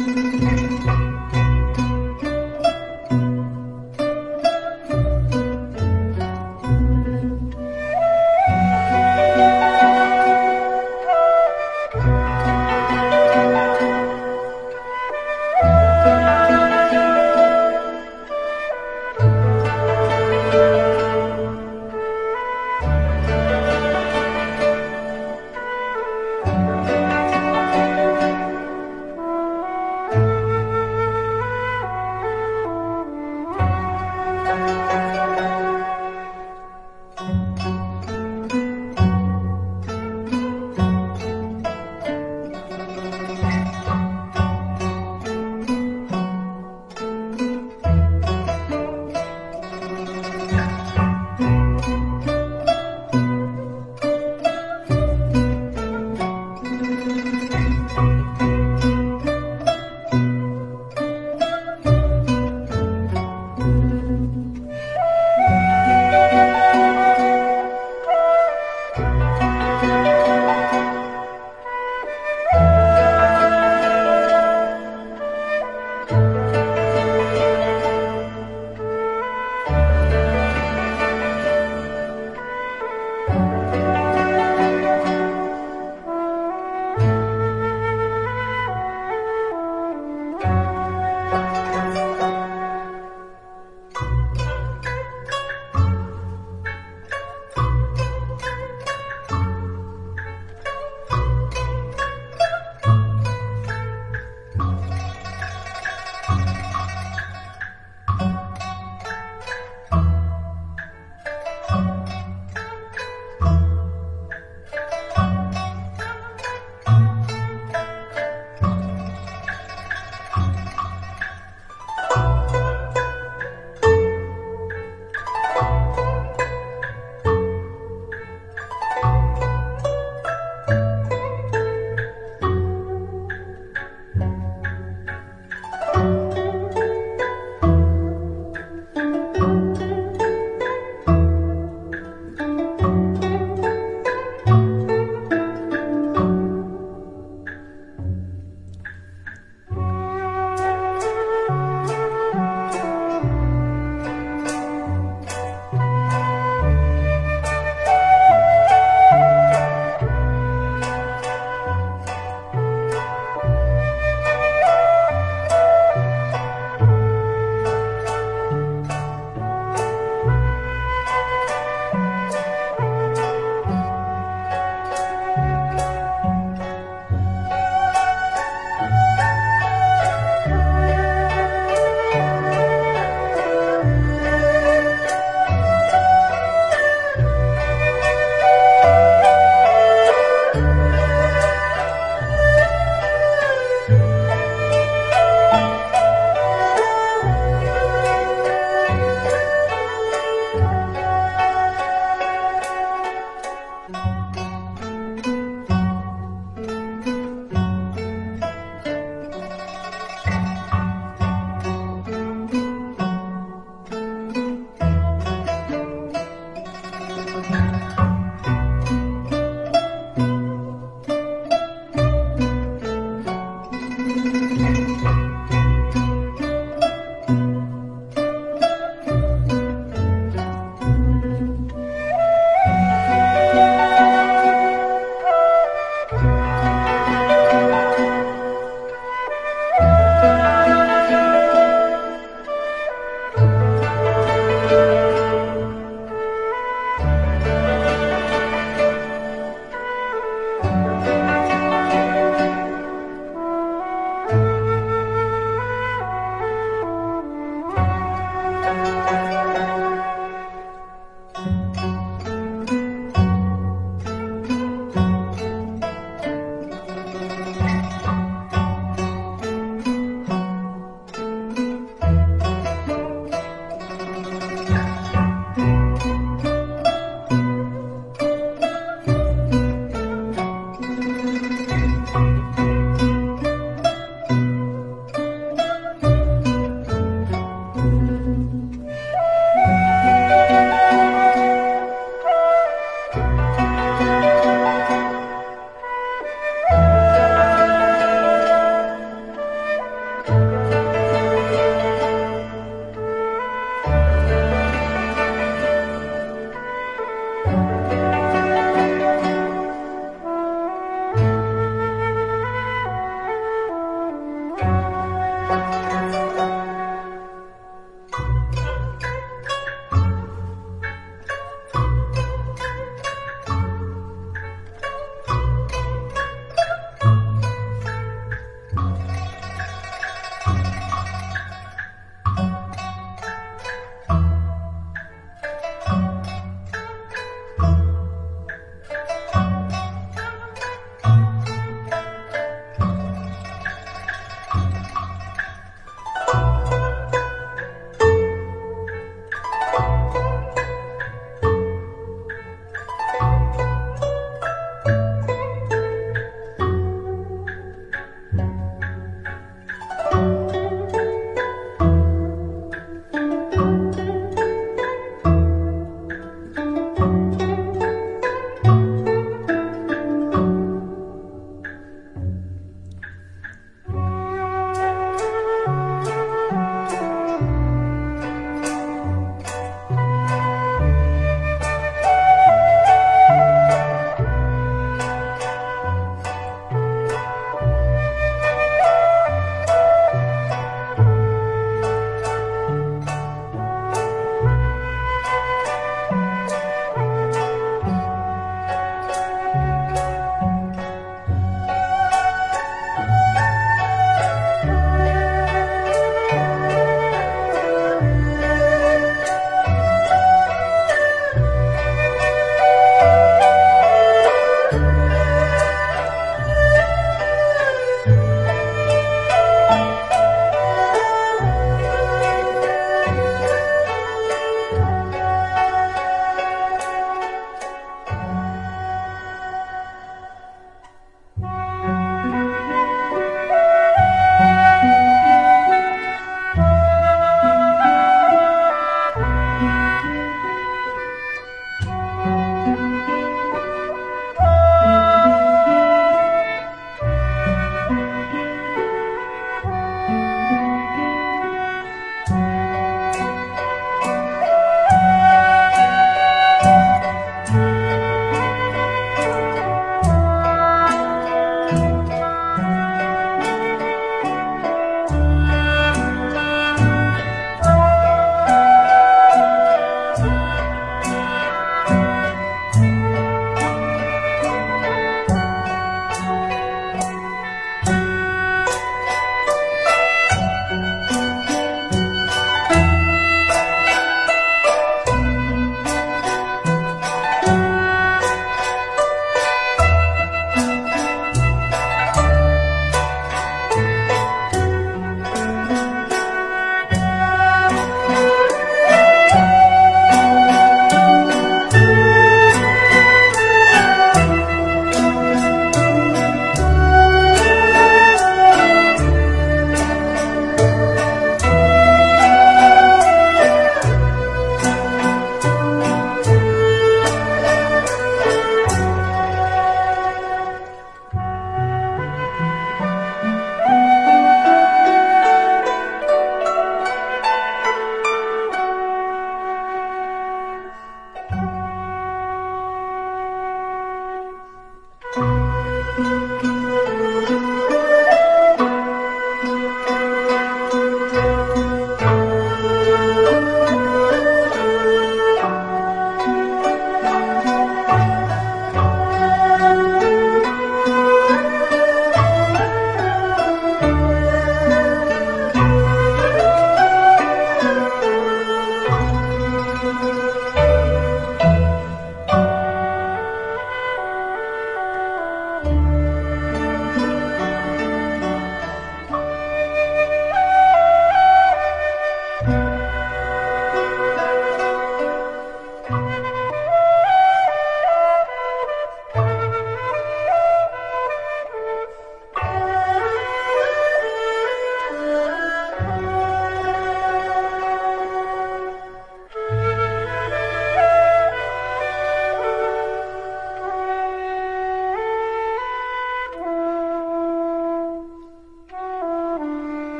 Música